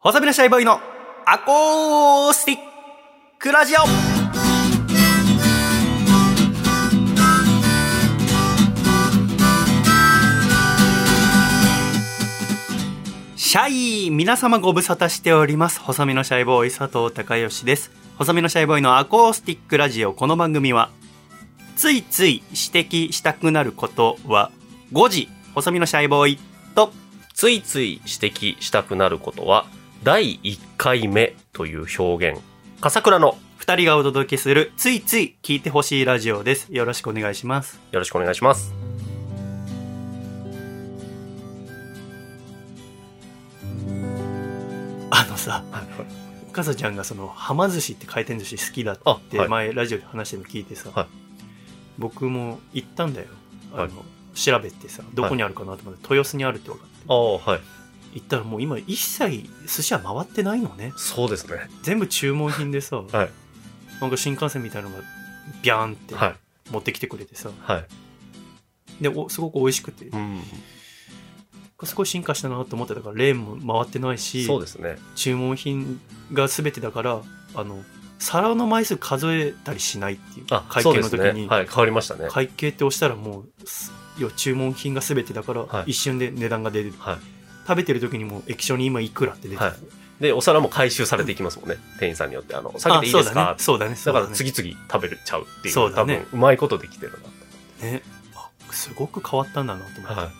細身のシャイボーイのアコースティックラジオ。シャイ皆様ご無沙汰しております。細身のシャイボーイ佐藤孝義です。細身のシャイボーイのアコースティックラジオ。この番組はついつい指摘したくなることは5時細身のシャイボーイとついつい指摘したくなることは、第1回目という表現。笠倉の二人がお届けするついつい聞いてほしいラジオです。よろしくお願いします。よろしくお願いします。あのさかさちゃんがそのはま寿司って回転寿司好きだあってはい。前ラジオで話してるの聞いてさ、はい。僕も行ったんだよ。あの、はい。調べてさどこにあるかなと思って、豊洲にあるって分かって。ああ、はい。行ったらもう今一切寿司は回ってないのねそうですね。全部注文品でさ、はい。なんか新幹線みたいなのがビャーンってはい。持ってきてくれてさ、はい。でおすごく美味しくて、うん。すごい進化したなと思ってたからレーンも回ってないしそうですね。注文品が全てだからあの皿の枚数数えたりしないっていうあ、会計の時に、ね。はい。変わりましたね。会計って押したらもうす要は注文品が全てだから、はい一瞬で値段が出るはい。食べてる時にもう液晶に今いくらって出てる、はい。で、お皿も回収されていきますもんね。店員さんによって。あの、下げていいですか？そうだね。そうだね。だから次々食べれちゃうっていう。そうだね。多分、うまいことできてるなと。ね。あすごく変わったんだなと思って、はい。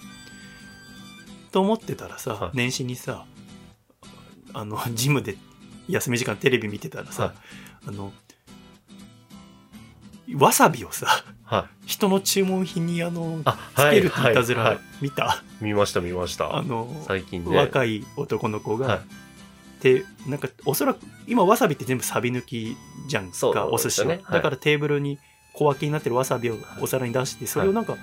と思ってたらさ、はい。年始にさあのジムで休み時間テレビ見てたらさ、はい。あのわさびをさはい。人の注文品にあのあ、つけるっていたずらはい。はい見ました、見ました。あの、最近ね。若い男の子が、はい。でなんかおそらく今わさびって全部サビ抜きじゃんそうかお寿司は、だからテーブルに小分けになってるわさびをお皿に出してそれをなんか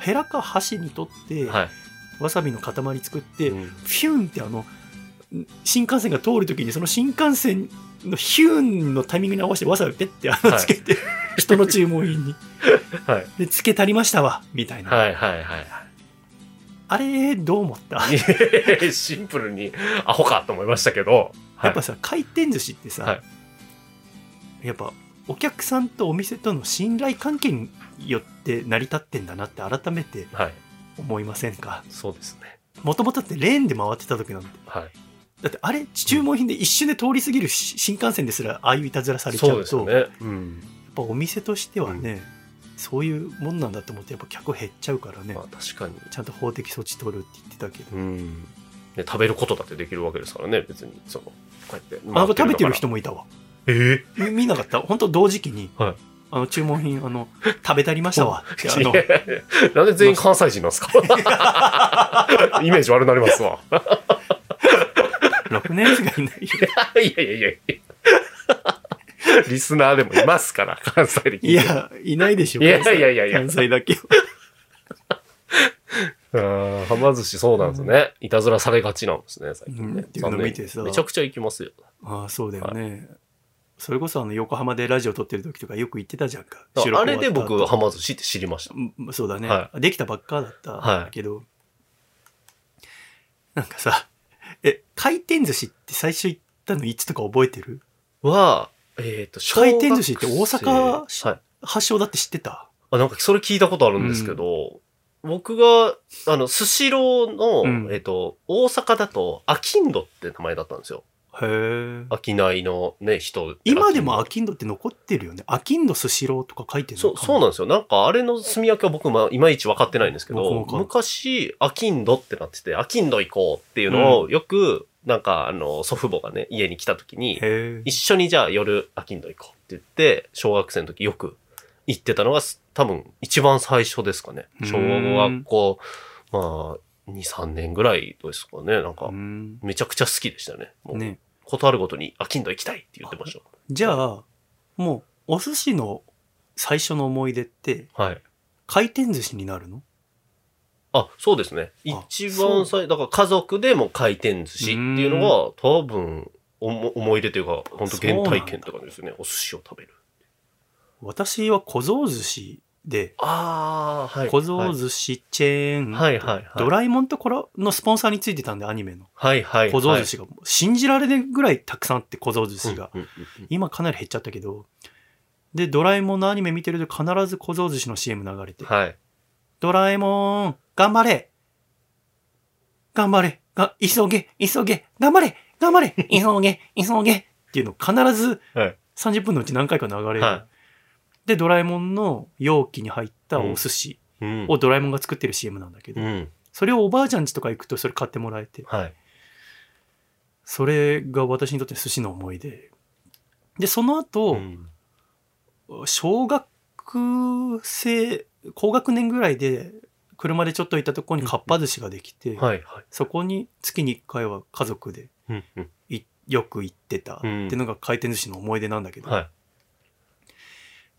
ヘラか箸に取って、はい。わさびの塊作って、うん。フューンってあの新幹線が通るときにその新幹線のヒューンのタイミングに合わせてわさびペッてあのはい。つけて、人の注文品に。はい。でつけ足りましたわみたいな、はいはいはいあれどう思った？はい。シンプルにアホかと思いましたけど。やっぱさ回転寿司ってさ、はいやっぱお客さんとお店との信頼関係によって成り立ってんだなって改めてはい。思いませんか？そうですね。もともとってレーンで回ってた時なんてはい。だってあれ注文品で一瞬で通り過ぎるし新幹線ですらああいういたずらされちゃそううとね。うん。やっぱお店としてはね、そういうもんなんだと思ってやっぱ客減っちゃうからね、まあ確かに。ちゃんと法的措置取るって言ってたけど、うん。ね、食べることだってできるわけですからね、別に。その、こうやって。あなんか食べてる人も。もいたわえみ見なかった？本当同時期に、はいあの注文品あの食べたりましたわ あのえなんで全員関西人なんですか？イメージ悪くなりますわ。6年生がいないよいやいやいやいや。リスナーでもいますから、関西で聞いていやいないでしょいやいやいやいや。関西。だけ。あーはま寿司そうなんですね。いたずらされがちなんですね、最近ね。うんっていうの見てさ。めちゃくちゃ行きますよ。ああそうだよね、それこそあの横浜でラジオ撮ってる時とかよく言ってたじゃんか。あれで僕、はま寿司って知りました。うんそうだね、はできたばっかだったけど、なんかさえ回転寿司って最初行ったのいつとか覚えてる？は、えっ、と、回転寿司って大阪。発祥だって知ってた？あ、なんかそれ聞いたことあるんですけど、僕が、あの、スシローの、うん。えっ、と、大阪だと、アキンドって名前だったんですよ。へえ商いのね、人。今でもアアキンドって残ってるよね。アキンドスシローとか書いてるそう、そうなんですよ。なんか、あれの住み分けは僕、まあ、いまいち分かってないんですけど昔、アキンドってなってて、アキンド行こうっていうのを、よく、なんか、あの、祖父母がね、家に来た時に、一緒にじゃあ夜、アキンド行こうって言って、小学生の時よく行ってたのが、多分、一番最初ですかね。うん小学校、まあ、2、3年ぐらいですかね。なんかう、んめちゃくちゃ好きでしたね。もう、ねことあるごとに、アキンド行きたいって言ってましじゃあもうお寿司の最初の思い出ってた。はい。回転寿司になるの？あ、そうですね。あ一番最、だから家族でも回転寿司っていうのが、多分、おも思い出というか、本当原体験とかですね。お寿司を食べる。私は小僧寿司で、ああ、はい。小僧寿司チェーン、はいはいはい。ドラえもんとコラのスポンサーについてたんで、アニメの。はいはい。小僧寿司が、信じられないぐらいたくさんあって、小僧寿司が。うんうんうん今かなり減っちゃったけど、で、ドラえもんのアニメ見てると必ず小僧寿司の CM 流れて、はい。ドラえもん、頑張れ頑張れが、急げ急げ頑張れ頑張れ急げ急げっていうの必ずはい。30分のうち何回か流れる。はで、ドラえもんの容器に入ったお寿司うんをドラえもんが作ってる CM なんだけど、うん。それをおばあちゃん家とか行くとそれ買ってもらえて、はい。それが私にとって寿司の思い出。で、その後、うん小学生、高学年ぐらいで、車でちょっと行ったところにかっぱ寿司ができて。そこに月に1回は家族でよく行ってたっていうのが回転寿司の思い出なんだけど、はい。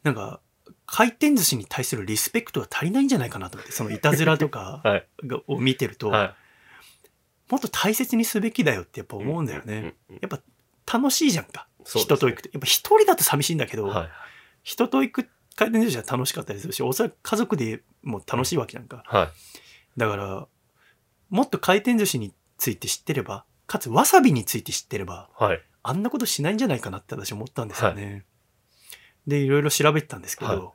なんか、回転寿司に対するリスペクトが足りないんじゃないかなと思って、そのいたずらとか を見てると、はもっと大切にすべきだよってやっぱい。思うんだよね。やっぱ楽しいじゃんか。人と行くと。やっぱ一人だと寂しいんだけど、はい。人と行く回転寿司は楽しかったりするし、おそらく家族でも楽しいわけじゃんか。はい。だから、もっと回転寿司について知ってれば、かつわさびについて知ってれば、はい。あんなことしないんじゃないかなって私思ったんですよね。で、いろいろ調べてたんですけど、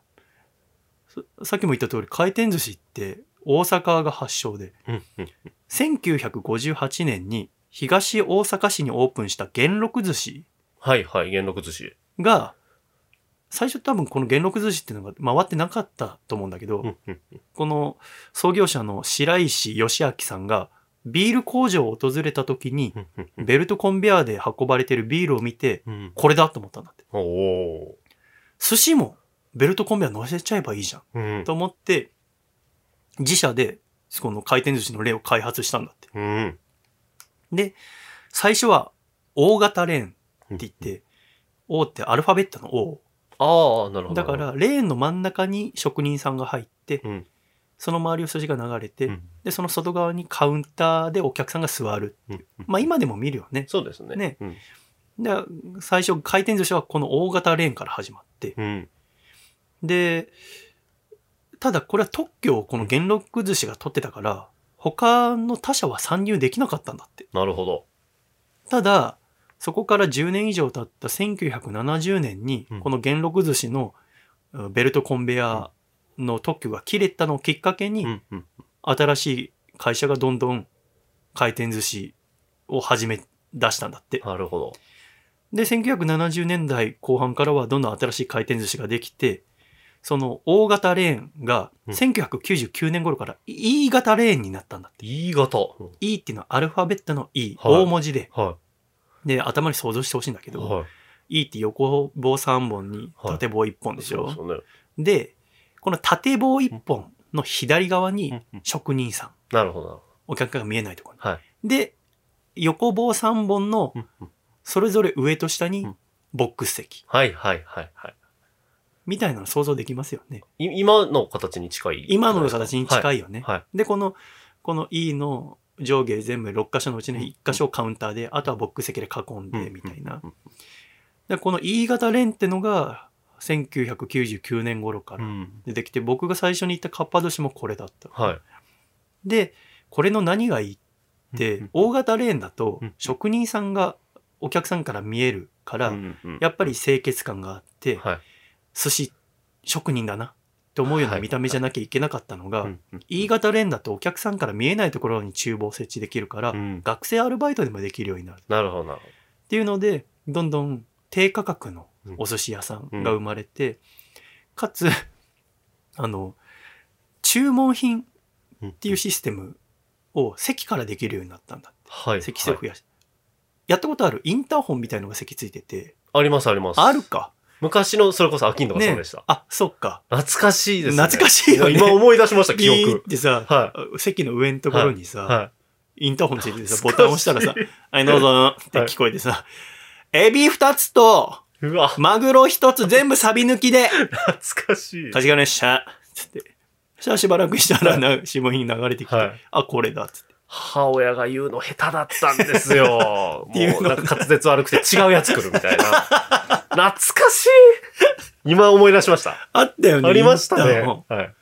さっきも言った通り回転寿司って大阪が発祥で、うんうん。1958年に東大阪市にオープンした元禄寿司はいはい。元禄寿司。が、最初多分この元禄寿司っていうのが回ってなかったと思うんだけど、この創業者の白石義明さんがビール工場を訪れた時にベルトコンベアで運ばれてるビールを見てうん。これだと思ったんだって。寿司もベルトコンベア乗せちゃえばいいじゃん。と思って自社でこの回転寿司の例を開発したんだって。うん。で、最初は大型レーンって言って、O ってアルファベットの O。ああ、なるほど。だから、レーンの真ん中に職人さんが入って、うん。その周りを筋が流れて、うんで、その外側にカウンターでお客さんが座る。うんまあ今でも見るよね。そうですね。ねうん。で、最初回転寿司はこの大型レーンから始まって、うん。で、ただこれは特許をこの元禄寿司が取ってたから、他の他社は参入できなかったんだって。なるほど。ただ、そこから10年以上経った1970年にうん、この元禄寿司のうんベルトコンベヤーの特許が切れたのをきっかけに。新しい会社がどんどん回転寿司を始め出したんだって。なるほど。で、1970年代後半からはどんどん新しい回転寿司ができて、その大型レーンがうん1999年頃から E 型レーンになったんだって。E 型。うん E っていうのはアルファベットの E、はい大文字で。はで、頭に想像してほしいんだけい。ど、はい。E って横棒3本に縦棒1本でしょ、そうでね。で、この縦棒1本の左側に職人さん、なるほど。お客が見えないところに。はい。で、横棒3本のそれぞれ上と下にうんボックス席はいはいはいはい。みたいなの想像できますよね。い今の形に近い。今の形に近い。いよね。はい。で、この、この E の上下全部6箇所のうちの1箇所をカウンターで、あとはボックス席で囲んでみたいな。うんで、この E 型レンってのが1999年頃からうん。出てきて、僕が最初に言ったかっぱ寿司もこれだった。はい。で、これの何がいいって、うん大型レーンだとうん職人さんがお客さんから見えるから、やっぱり清潔感があって、はい。寿司職人だなって思うような見た目じゃなきゃいけなかったのが、うんうん E 型レーンだとお客さんから見えないところに厨房を設置できるから、うん。学生アルバイトでもできるようになる。っなるほど。なるほていうのでどんどん低価格のお寿司屋さんが生まれて、かつ あの注文品ど。っていうシステムを席からできるようになったんだはい。席数を増やし、やったことある？インターホンみたいのが席ついてて。ありますあります。あるか昔のそれこそアキンドがそうねでした。あそっか懐かしいですね。懐かしいよね今思い出しました、記ビーっ憶。てさ、は席の上のところにさ、はインターホンついててさ、ボタン押したらさ、はい、どうぞって聞こえてさ、エビ二つと、い。うわ、マグロ一つ全部サビ抜きで、懐かしい。かしがねっしゃ、つって。そしたらしばらくしたらな、下品流れてきて、はいあ、これだ、つって。母親が言うの下手だったんですよ。もうなんか滑舌悪くて違うやつ来るみたいな。懐かしい今思い出しました。あったよね。ありましたねインスタも。はい。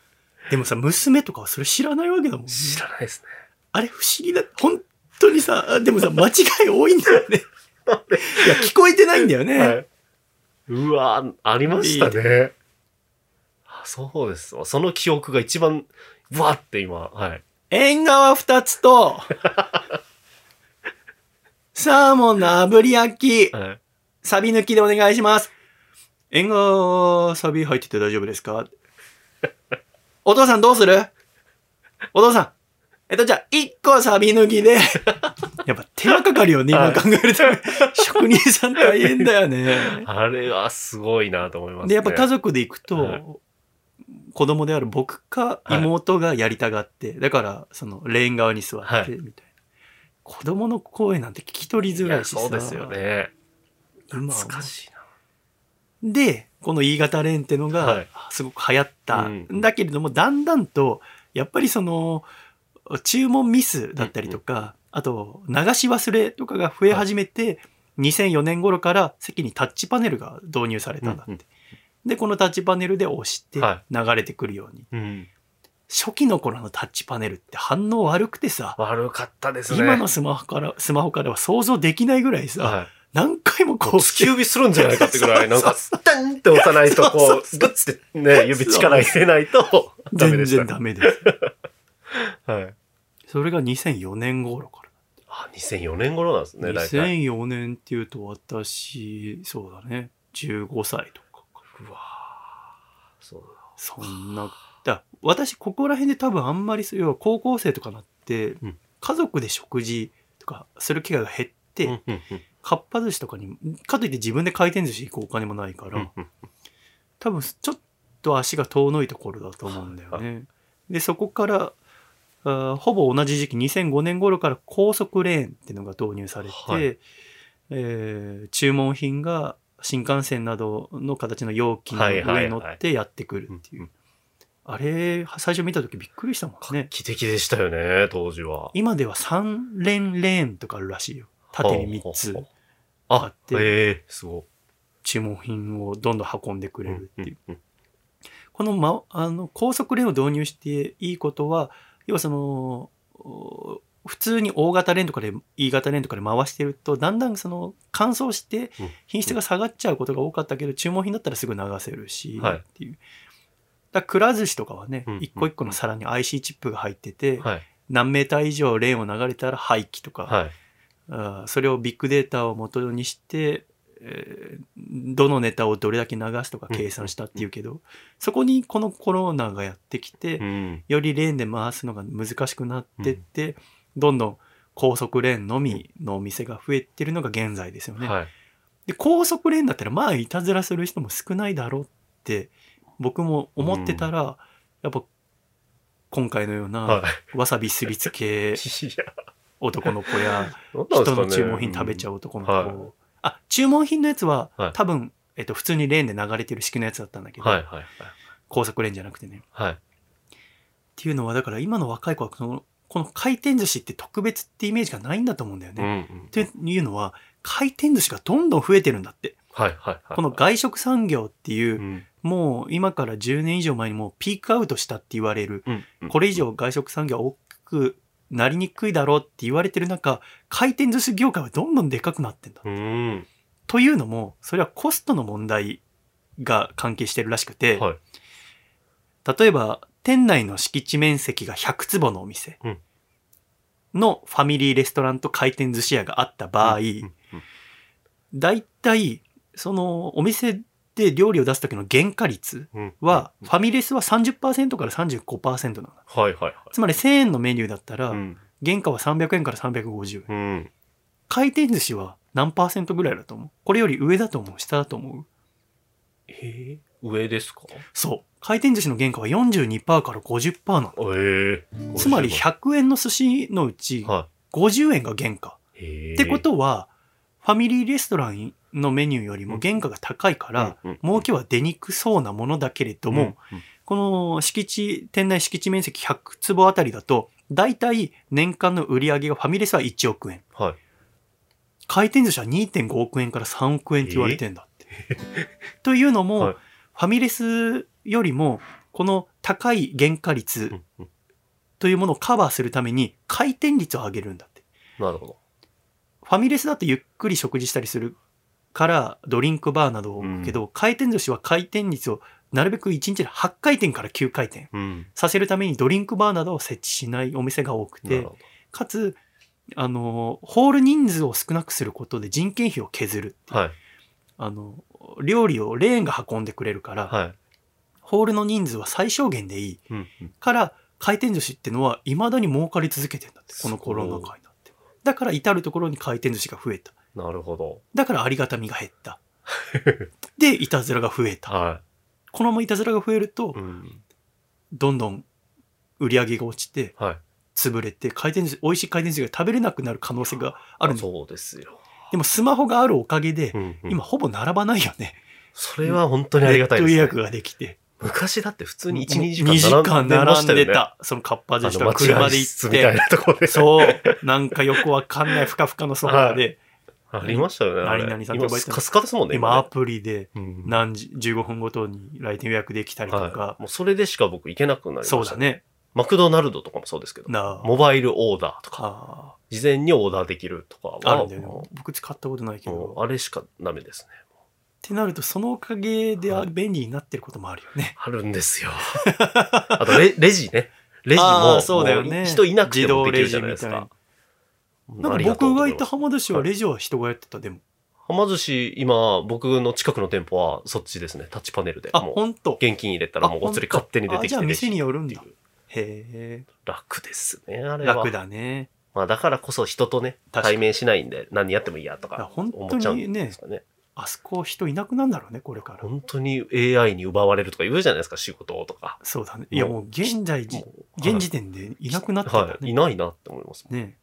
でもさ、娘とかはそれ知らないわけだもんね。知らないですね。あれ不思議だ。本当にさ、でもさ、間違い多いんだよね。いや、聞こえてないんだよね。はい。うわありましたね。あそうですわ。その記憶が一番、うわって今、はい。縁側二つと、サーモンの炙り焼き、はい。サビ抜きでお願いします。縁側、サビ入ってて大丈夫ですか？お父さんどうする？お父さん。えっと、じゃあ、一個サビ抜きで。やっぱ手間かかるよね、はい今考えると。職人さん大変だよね。あれはすごいなと思いますね。で、やっぱ家族で行くと、はい子供である僕か妹がやりたがって、だから、その、レーン側に座って、みたいな。子供の声なんて聞き取りづらいしさ。そうですよね。今は懐かしいな。で、この E 型レーンってのがはい、すごく流行ったうんんだけれども、だんだんと、やっぱりその、注文ミスだったりとか、あと、流し忘れとかが増え始めて、2004年頃から席にタッチパネルが導入されたんだって。で、このタッチパネルで押しては流れてくるように。うん。初期の頃のタッチパネルって反応悪くてさ、悪かったですね。今のスマホから、スマホからは想像できないぐらいさ、はい。何回もこう、突き指するんじゃないかってぐらい、なんか、そうタンって押さないと、こそうう、グッてね、指力入れないと、ダメ全でした。然ダメです。はい。それが2004年頃から。あ、2004年頃なんですね、大体。2004年っていうと私、そうだね、15歳とかか。うわそうそんな、だ私、ここら辺で多分あんまり、要は高校生とかなって、うん家族で食事とかする機会が減って、だ。うんうんうんかっぱ寿司とかに、かといって自分で回転寿司行くお金もないから、多分ちょっと足が遠のいた頃だと思うんだよね。で、そこから、あーほぼ同じ時期、2005年頃から高速レーンっていうのが導入されて、はいえー注文品が新幹線などの形の容器の上に乗ってやってくるっていう。あれ、最初見た時びっくりしたもんね。画期的でしたよね、当時は。今では3連レーンとかあるらしいよ。縦に3つああっ、て、ええすご注文品をどんどん運んでくい。れるっていう。うんうんこの,、ま、あの高速レーンを導入していいことは要はそのお普通に大型レーンとかで E 型レーンとかで回してるとだんだんその乾燥してうん品質が下がっちゃうことが多かったけど、注文品だったらすぐ流せるし、はいっていう。だくら寿司とかはね、うん一個一個の皿に IC チップが入ってて、はい。何メーター以上レーンを流れたら廃棄とか、はい。あーそれをビッグデータを元にして、えーどのネタをどれだけ流すとか計算したっていうけど、そこにこのコロナがやってきて、うん。よりレーンで回すのが難しくなってって、どんどん高速レーンのみのお店が増えてるのが現在ですよね。はい。で高速レーンだったらまあいたずらする人も少ないだろうって僕も思ってたら、やっぱ今回のようなはわさびすりつけ 男の子や人の注文品食べちゃう男の子、はいあ注文品のやつは、はい多分、えっと、普通にレーンで流れてる式のやつだったんだけど、はいはいはい。高速レーンじゃなくてね。はい。っていうのはだから今の若い子はこのこの回転寿司って特別ってイメージがないんだと思うんだようんね。うん。っていうのは回転寿司がどんどん増えてるんだって。はいはいはい。この外食産業っていう、うん、もう今から10年以上前にもうピークアウトしたって言われる、うんうん。これ以上外食産業は大きくなりにくいだろうって言われてる中、回転寿司業界はどんどんでかくなってんだ。うん。というのも、それはコストの問題が関係してるらしくて、はい。例えば、店内の敷地面積が100坪のお店うんのファミリーレストランと回転寿司屋があった場合、うんうんだいたい、そのお店で料理を出す時の原価率うんは、ファミレスは30%から35%なの。はいはいはい。つまり1000円のメニューだったら、うん。原価は300円から350円。うん。回転寿司は何パーセントぐらいだと思う？これより上だと思う？下だと思う？えー、上ですか？そう。回転寿司の原価は42%から50%なの。ええつまり100円の寿司のうちは50円が原価。ってことは、ファミリーレストランのメニューよりも原価が高いから、儲けは出にくそうなものだけれども、この敷地、店内敷地面積100坪あたりだと、だいたい年間の売り上げがファミレスは1億円。はい。回転寿司は2.5億円から3億円って言われてんだって。というのも、はいファミレスよりも、この高い原価率というものをカバーするために回転率を上げるんだって。なるほど。ファミレスだとゆっくり食事したりするからドリンクバーなどを置くけど、回転寿司は回転率をなるべく1日で8回転から9回転うん。させるためにドリンクバーなどを設置しないお店が多くてかつあのホール人数を少なくすることで人件費を削るっていうど。はい。あの料理をレーンが運んでくれるから、はい。ホールの人数は最小限でいいうんうん。から回転寿司ってのはいまだに儲かり続けてんだってこのコロナ禍にだから至る所に回転寿司が増えたなるほど。だからありがたみが減った でいたずらが増えたはこのままいたずらが増えるとい。うん。どんどん売り上げが落ちてはい。潰れて回転寿司美味しい回転寿司が食べれなくなる可能性があるそうですよ。でもスマホがあるおかげでうんうん今ほぼ並ばないよねそれは本当にありがたいです、ね予。約ができて昔だって普通に1、2時2時間間並んでま並んしたよね。でたそのかっぱ寿司とあの待合か車で行室みたいってなところで。そうなんかよくわかんないふかふかのソファーでありましたよね。何々さんって今覚えてます？スカスカですもんね。今アねプリでうん何時15分ごとに来店予約できたりとはい。かもうそれでしか僕行けなくなりました。そうだ。ねマクドナルドとかもそうですけど。モバイルオーダーとか、あ事前にオーダーできるとかは、あるんだよねも僕使ったことないけどうあれしかダメですね。ってなるとそのおかげではい便利になってることもあるよねあるんですよ。あとレ、レジね。レジあも、ーそうだよね人いなくてもできるじゃないですかな。なんか僕が行った浜寿司はレジは人がやってたでもはま寿司、今、僕の近くの店舗はそっちですね。タッチパネルで。あもう本当現金入れたらもうお釣り勝手に出てきてあじゃあ店によるんだへえ楽ですね、あれは。楽だねまあだからこそ人とね、対面しないんで何やってもいいやとか本当思っちゃうんにね。あそこ人いなくなるんだろうねこれから本当に AI に奪われるとか言うじゃないですか、仕事とか。そうだねいやもう現在現時点でいなくなってたはい、いねないなって思います。ね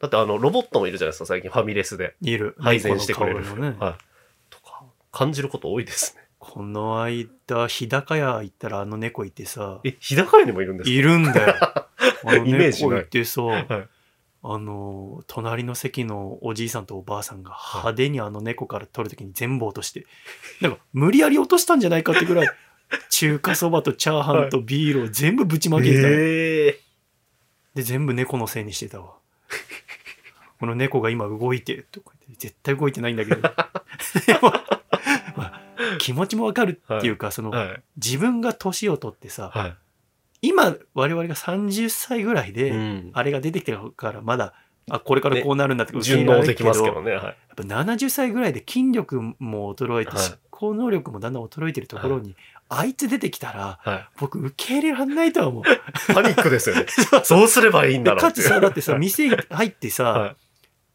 だってあの、ロボットもいるじゃないですか、最近ファミレスで。いる配膳してくれる。ねはい。とか、感じること多いですね。この間日高屋行ったらあの猫いてさえ、日高屋にもいるんですか？いるんだよ あのイメージない猫いてさはい。あの隣の席のおじいさんとおばあさんが派手にあの猫から取るときに全部落として なんか無理やり落としたんじゃないかってぐらい 中華そばとチャーハンとビールを全部ぶちまけてた。で全部猫のせいにしてたわ。この猫が今動いてるとか絶対動いてないんだけど。気持ちもわかるっていうか、そのはい。自分が年を取ってさ、はい。今我々が30歳ぐらいで、うん。あれが出てきてるからまだあこれからこうなるんだって順応できますけどね。はい。やっぱ70歳ぐらいで筋力も衰えて、はい思考能力もだんだん衰えてるところに、あいつ出てきたらは僕受け入れられないとは思う。い。パニックですよね。そうすればいいんだろうかつさだってさ店入ってさ、はい。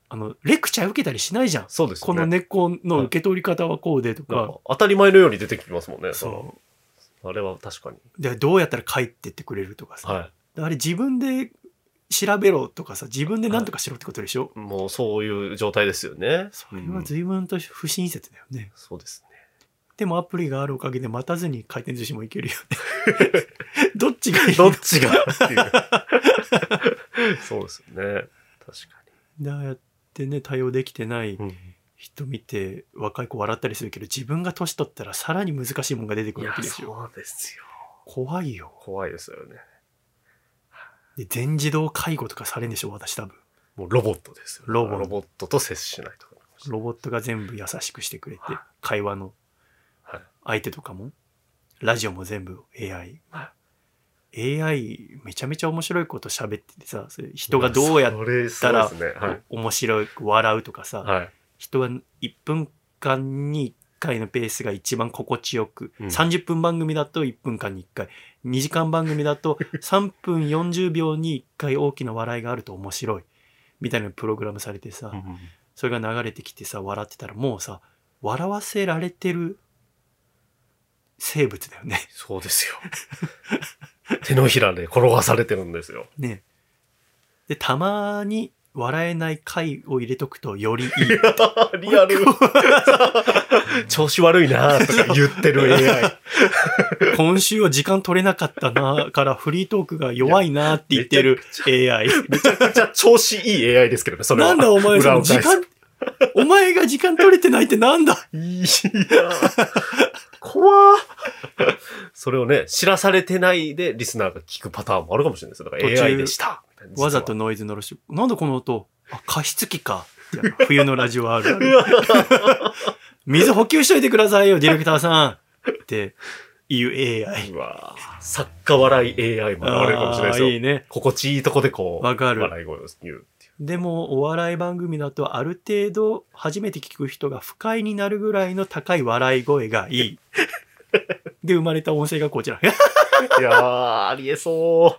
あのレクチャー受けたりしないじゃん。そうですよね。この根っこの受け取り方はこうでとか、当たり前のように出てきますもんね。そあれは確かに。うでどうやったら帰ってってくれるとかさ、はあれ自分で調べろとかさ自分で何とかしろってことでしょ、い。もうそういう状態ですよね。それはうん随分と不親切だよね。そうですね。でもアプリがあるおかげで待たずに回転寿司も行けるよね。どっちがいいどっちが？っていう。そうですよね。確かああやってね対応できてないに。うん人見て若い子笑ったりするけど自分が年取ったらさらに難しいもんが出てくるわけですよ。そうですよ。怖いよ。怖いですよね。で全自動介護とかされんでしょ私多分。もうロボットですよ。ロボロボットと接しないと。ロボットが全部優しくしてくれてはい会話のはい。相手とかもラジオも全部 AI。は AI めちゃめちゃ面白いこと喋っててさ人がどうやっそれすごいですね。はい。お面白く笑うとかさ、はい。人が1分間に1回のペースが一番心地よく、うん30分番組だと1分間に1回2時間番組だと 3分40秒に1回大きな笑いがあると面白いみたいなプログラムされてさ、うんそれが流れてきてさ笑ってたらもうさ笑わせられてる生物だよね。そうですよ。手のひらで転がされてるんですよ。ねでたまに笑えない回を入れとくとよりいい。リアル。調子悪いなとか言ってる AI。今週は時間取れなかったなからフリートークが弱いなって言ってる AI。めちゃくちゃ調子いい AI ですけどね、それは。なんだお前その時間、お前が時間取れてないってなんだ？いや怖それをね、知らされてないでリスナーが聞くパターンもあるかもしれないですよ。だから途中 AI でした。みたわざとノイズのろし、なんだこの音？あ、加湿器か。冬のラジオあるある。水補給しといてくださいよ、ディレクターさん。っていう AI。うわぁ作家笑い AI も現れるかもしれないですよ。いいね。心地いいとこでこう、わかる笑い声を言う。でも、お笑い番組だと、ある程度、初めて聞く人が不快になるぐらいの高い笑い声がいい。で、生まれた音声がこちら。いやー、ありえそ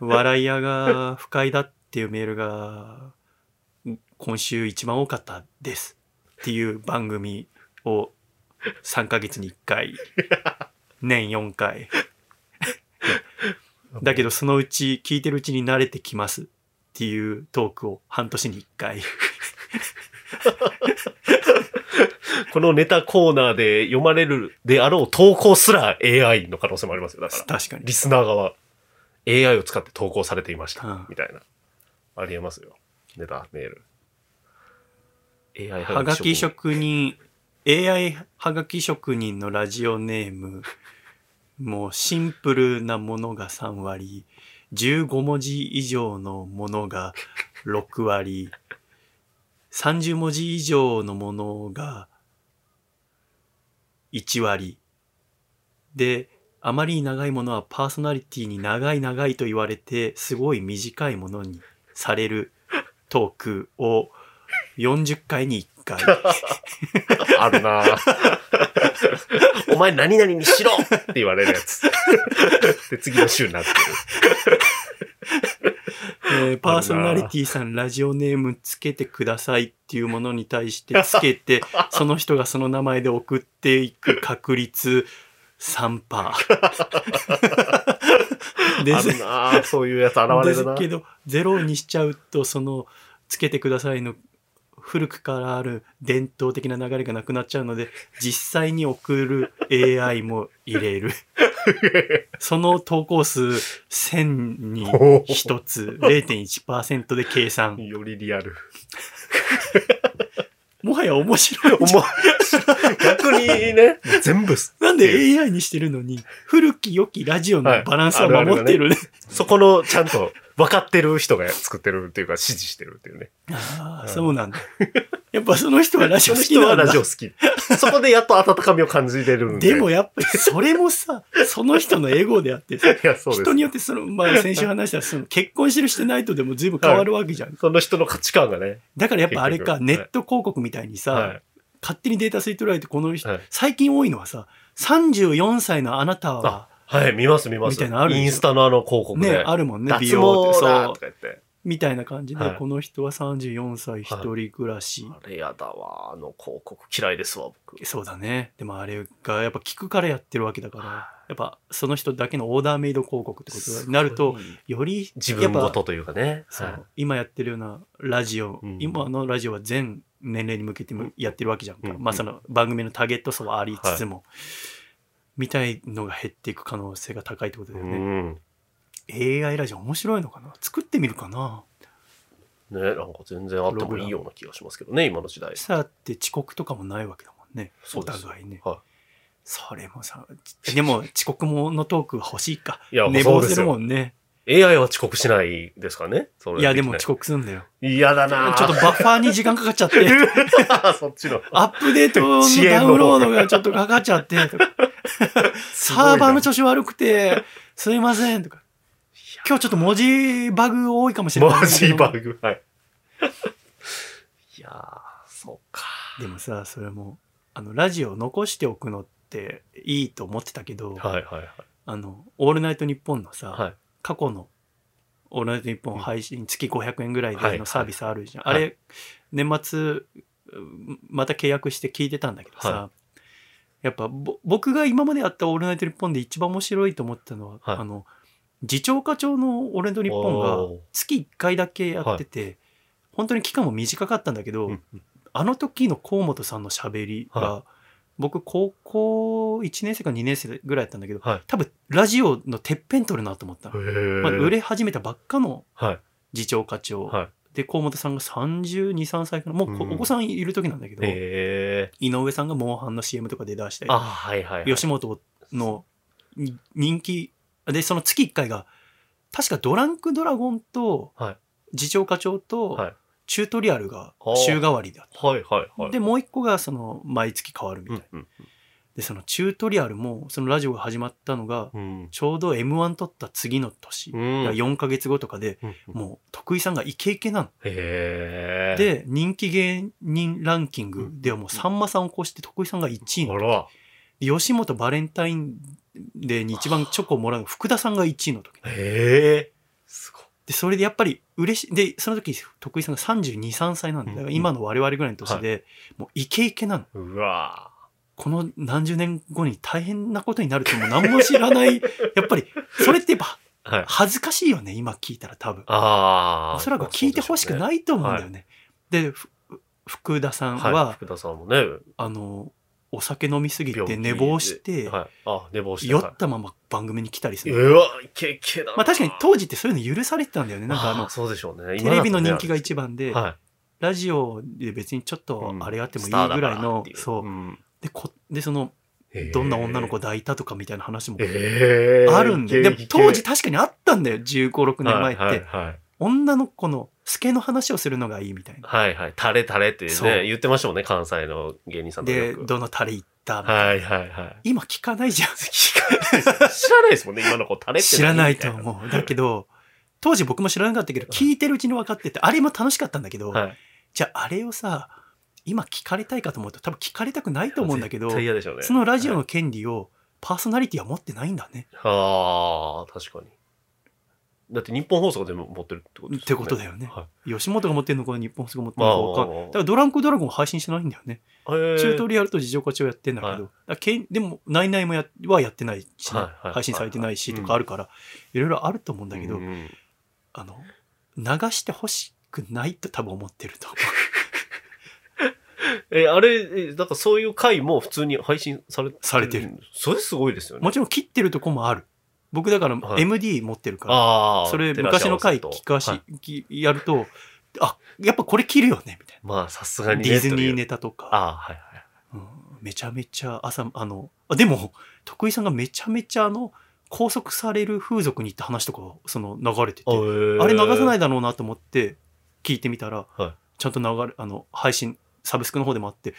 笑い屋が不快だっていうメールが、今週一番多かったです。っていう番組を3ヶ月に1回、年4回。だけどそのうち聞いてるうちに慣れてきますっていうトークを半年に1回。う。このネタコーナーで読まれるであろう投稿すら AI の可能性もありますよ。だから。確かにリ。スナー側、AI を使って投稿されていました。うんみたいな。ありえますよ。ネタ、メール。AI はがき職人、AI はがき職人のラジオネーム、もうシンプルなものが3割、15文字以上のものが6割、30文字以上のものが1割。で、あまりに長いものはパーソナリティに長い長いと言われて、すごい短いものにされる トークを40回に1回。あるなぁお前何々にしろって言われるやつ。で、次の週になって えーパーソナリティさんラジオネームつけてくださいっていうものに対してつけて、その人がその名前で送っていく確率3%。る。ですあるなぁそういうやつ現れるなですけど、ゼロにしちゃうと、その、つけてくださいの古くからある伝統的な流れがなくなっちゃうので、実際に送る AI も入れる。その投稿数1000に1つ0.1%で計算。よりリアル。もはや面白い。逆にね、全部す、なんで AI にしてるのに、古き良きラジオのバランスははい守ってるね。そこのちゃんと分かってる人が作ってるっていうか指示してるっていうね。ああ、うんそうなんだ。やっぱその人はラジオその人は好きなんだ。ラジオ好き。そこでやっと温かみを感じれるんで。でもやっぱりそれもさ、その人のエゴであってさ。人によってその、まあ先週話したその結婚してるしてないとでも随分変わるわけじゃん。その人の価値観がね。だからやっぱあれか、ネット広告みたいにさ、はい。勝手にデータ吸い取られてこの人、はい最近多いのはさ、34歳のあなたは、はい、見ます見ます。みたいなのあるインスタのあの広告で。ね、あるもんね、美脱容って。毛だそうとか言って。みたいな感じで、はいこの人は34歳一人暮らし。あれやだわ。あの広告嫌いですわ、僕。そうだね。でもあれがやっぱ聞くからやってるわけだから、やっぱその人だけのオーダーメイド広告ってことになると、より自分ごとというかね。はい今やってるようなラジオ、うん今のラジオは全年齢に向けてもやってるわけじゃんか、うんまあその番組のターゲット層はありつつも、みたいのが減っていく可能性が高いってことだうよね、ん。AI ラジオ面白いのかな？作ってみるかな？ね、なんか全然あってもいいような気がしますけどね、今の時代。さあって遅刻とかもないわけだもんね。お互いね。はそれもさ でも遅刻ものトークが欲しいか。いや寝坊するもんね。い。AI は遅刻しないですかね？いやでもき遅刻するんだよ。嫌だな。ちょっとバッファーに時間かかっちゃって。そっちの。アップデートのダウンロードがちょっとかかっちゃって、サーバーの調子悪くて、すいません、とか。今日ちょっと文字バグ多いかもしれないマジバグ。グ。はい。いやー、そうか。でもさ、それも、あの、ラジオを残しておくのっていいと思ってたけど、はいはいはい。あの、オールナイトニッポンのさ、はい。過去のオールナイトニッポン配信月500円ぐらいはいでのサービスあるじゃん。はいあれ、年末、うんまた契約して聞いてたんだけどさ、はやっぱぼ僕が今までやったオールナイトニッポンで一番面白いと思ったのは、はいあの、次長課長のオールナイトニッポンが月1回だけやってて、本当に期間も短かったんだけど、うんあの時の河本さんの喋りが、は僕高校1年生か2年生ぐらいやったんだけど、はい。多分ラジオのてっぺん取るなと思ったまあ、売れ始めたばっかのはい。次長課長。はい。で河本さんが32、3歳かな。もうお子さんいる時なんだけど、へえ。井上さんがモンハンの CM とかで出したりあ、はいはい、はい。吉本のに人気でその月1回が確かドランクドラゴンとはい次長課長とはいチュートリアルが週替わりだった、はいはいはい。でもう一個がその毎月変わるみたいな、うんうんでそのチュートリアルもそのラジオが始まったのがうん。ちょうど m 1取った次の年、うん。だから4ヶ月後とかでうんうんもう徳井さんがイケイケなの。へえ。、で人気芸人ランキングではもうさんまさんを越して徳井さんが1位の吉本バレンタインデーに一番チョコをもらう福田さんが1位の時へえ。すごい。でそれでやっぱり嬉しいでその時徳井さんが323歳なんでだから今の我々ぐらいの年で、もうイケイケなのうわこの何十年後に大変なことになるってもう何も知らない やっぱりそれってやっぱはい。恥ずかしいよね今聞いたら多分ああ。おそらく聞いてほしくいないと思うんだよね。で、ふ福田さんは、はい。福田さんもね、あの、お酒飲みすぎて寝坊して、はい。あ、寝坊して。酔ったまま番組に来たりする。うわ、イケイケだな。まあ確かに当時ってそういうの許されてたんだよね。なんかあのあー、そうでしょうね。テレビの人気が一一番で、はラジオで別にちょっい。とあれがあってもいいぐらいからって、うのそう。んで、こで、その、どんな女の子抱いたとかみたいな話もえーあるんで、でも当時確かにあったんだよ、15、6年前って。はいはいはい。女の子のスケの話をするのがいいみたいな。はいはい。タレタレってね、言ってましたもんね、関西の芸人さんとで。どのタレ行ったはいはいはい。今聞かないじゃん。知らないですもんね、今の子タレって知らないとう。思う。だけど、当時僕も知らなかったけど、聞いてるうちに分かってて、あれも楽しかったんだけど、はい。じゃああれをさ、今聞かれたいかと思うと多分聞かれたくないと思うんだけどね。そのラジオはいの権利をパーソナリティは持ってないんだね。ああ、確かに。だって日本放送でも持ってるってことですよね。ってことだよねは吉本が持ってるのか日本放送が持ってるのか分かんない。あーだからドランクドラゴン配信してないんだよね。チュートリアルと事情課長やってんだけど、はいけんでも、ナイナイもやはやってないしね、はいはい配信されてないしはいとかあるから、いろいろあると思うんだけど、うんうんあの、流してほしくないと多分思ってると思う。え、あれ、え、だからそういう回も普通に配信されされてる。それすごいですよね。もちろん切ってるとこもある。僕だからはい MD 持ってるから、ああ。それ昔の回聞かし、はいきやると、あ、やっぱこれ切るよね、みたいまあ、さすがな。にね。ディズニーネタとか、ああ、はいはい。うんめちゃめちゃ朝、あの、あでも、徳井さんがめちゃめちゃあの、拘束される風俗に行った話とか、その流れてて、あれ流さないいだろうなと思って聞いてみたら、はいちゃんと流れ、あの、配信、サブスクの方でもあって、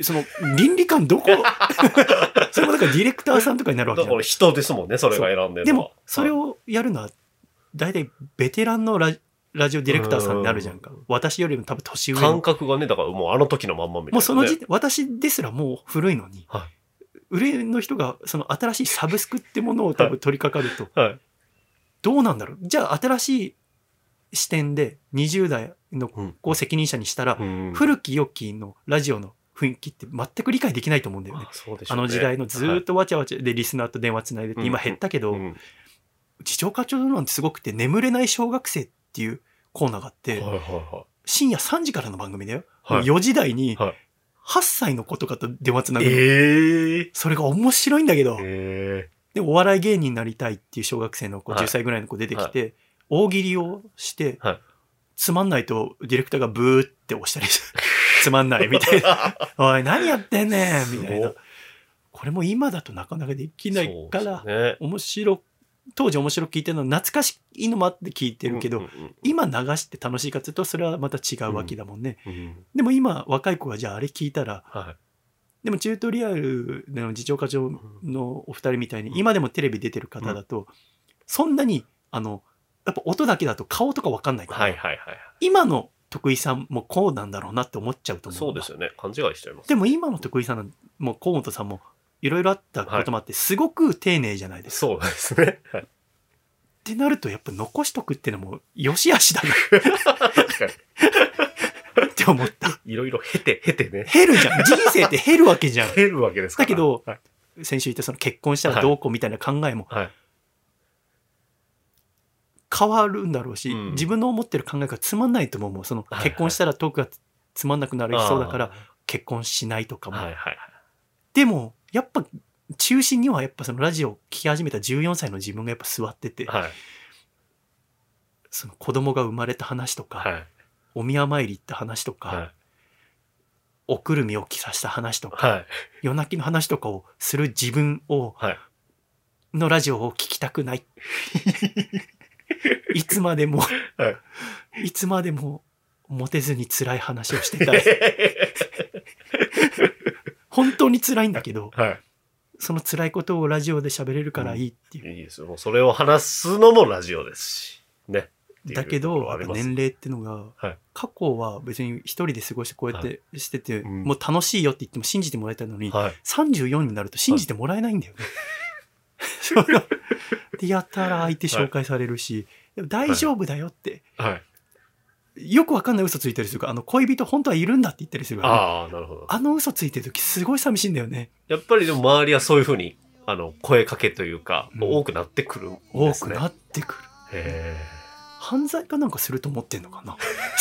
その、倫理観どこ？それもだからディレクターさんとかになるわけだから人ですもんね、それが選んでるでも、それをやるのは、大体ベテランのララジオディレクターさんになるじゃんかうん。私よりも多分年上感の。覚がね、だからもうあの時のまんまみたいな、ね。もうその時点、私ですらもう古いのに、は上の人がその新しいサブスクってものを多分取り掛かると、はい。どうなんだろう？じゃあ新しい視点で20代のうんこう責任者にしたら、うん古き良きのラジオの雰囲気って全く理解できないと思うんだよね。あ。ね。あの時代のずーっとわちゃわちゃでリスナーと電話つないでて、うん今減ったけど、次長課長なんてすごくて、眠れない小学生っていうコーナーがあって、深夜3時からの番組だよ。はい。4時台にはい。8歳の子とかと電話つなぐ。ええそれが面白いんだけど、えで、お笑い芸人になりたいっていう小学生の子、はい。10歳ぐらいの子出てきて、大喜利をして、はい。つまんないとディレクターがブーって押したりして、つまんないみたいな。おい、何やってんねんみたいな。これも今だとなかなかできないから、ね面白、当時面白く聞いてるの懐かしいのもあって聞いてるけど、うんうん今流して楽しいかというと、それはまた違うわけだもんね。うんうんでも今、若い子がじゃああれ聞いたら、はい。でもチュートリアルの次長課長のお二人みたいに、今でもテレビ出てる方だと、そんなに、あの、やっぱ音だけだと顔とかわかんないから、はいはいはい。今の徳井さんもこうなんだろうなって思っちゃうと思う。そうですよね。勘違いしちゃいます。でも今の徳井さんも河本さんもいろいろあったこともあって、すごく丁寧じゃないですか。そうですね。はいってなると、やっぱ残しとくってのも、よしあしだな確かに。って思った。いろいろ経て、経てね。減るじゃん。人生って減るわけじゃん。経るわけですから。だけどはい。先週言ったその結婚したらどうこうみたいな考えもはい。変わるんだろうし、うん自分の思ってる考えがつまんないと思うもん。その結婚したらトークがつまんなくなりそうだからあ結婚しないとかー。も。はいはいでも、やっぱ中心にはやっぱそのラジオを聴き始めた14歳の自分がやっぱ座ってて、はい。はい。その子供が生まれた話とか、はい。お宮参り行った話とか、はい。おくるみを着させた話とか、はい。夜泣きの話とかをする自分を、はい。のラジオを聞きたくない。いつまでも、はいつまでもモテずに辛い話をしてたい。本当に辛いんだけど、はその辛いことをラジオで喋れるからいいっていう。い。いいですよ。もうそれを話すのもラジオですし。ね。だけど、年齢ってのが、はい過去は別に一人で過ごしてこうやってしてて、うんもう楽しいよって言っても信じてもらえたのに、はい。34になると信じてもらえないんだよね。そので、やったら相手紹介されるし、でも大丈夫だよって、はい。よくわかんない嘘ついたりするから、あの恋人本当はいるんだって言ったりするから、ね、ああ、なるほど。あの嘘ついてる時すごい寂しいんだよね。やっぱりでも周りはそういうふうに、あの、声かけというか、うん多くなってくるんで多。くなってくる。へ犯罪かなんかすると思ってんのかな？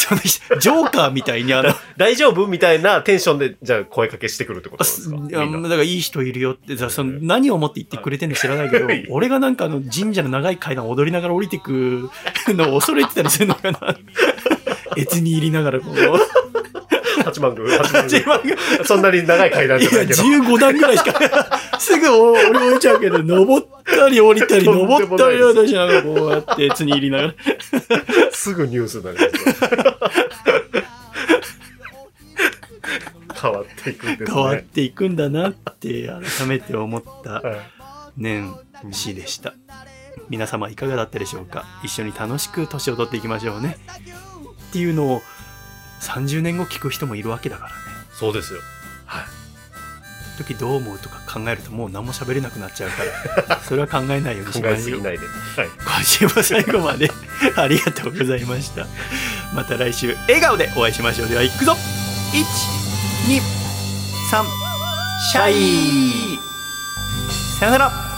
ジョーカーみたいにあの、ー 大丈夫みたいなテンションで、じゃあ声かけしてくるってことですか？すいやだからいい人いるよってさその何を思って言ってくれてるの知らないけどはい。俺がなんかあの神社の長い階段踊りながら降りてくのを恐れてたりするのかな？越に入りながらこう。八幡宮、八幡宮。そんなに長い階段じゃないけど。15段ぐらいしかすぐ俺降りちゃうけど登ったり降りたり登ったり私なんかこうやって越に入りながらすぐニュースになりますよ。変わっていくんですね。変わっていくんだなって改めて思ったはい年始でした皆様いかがだったでしょうか？一緒に楽しく年を取っていきましょうねっていうのを30年後聞く人もいるわけだからねそうですよ。はい。時どう思うとか考えるともう何も喋れなくなっちゃうから それは考えないようにし考ましょう。えすぎないで。はい。今週も最後までありがとうございました。また来週笑顔でお会いしましょう。では行くぞ。123シャイ。さよなら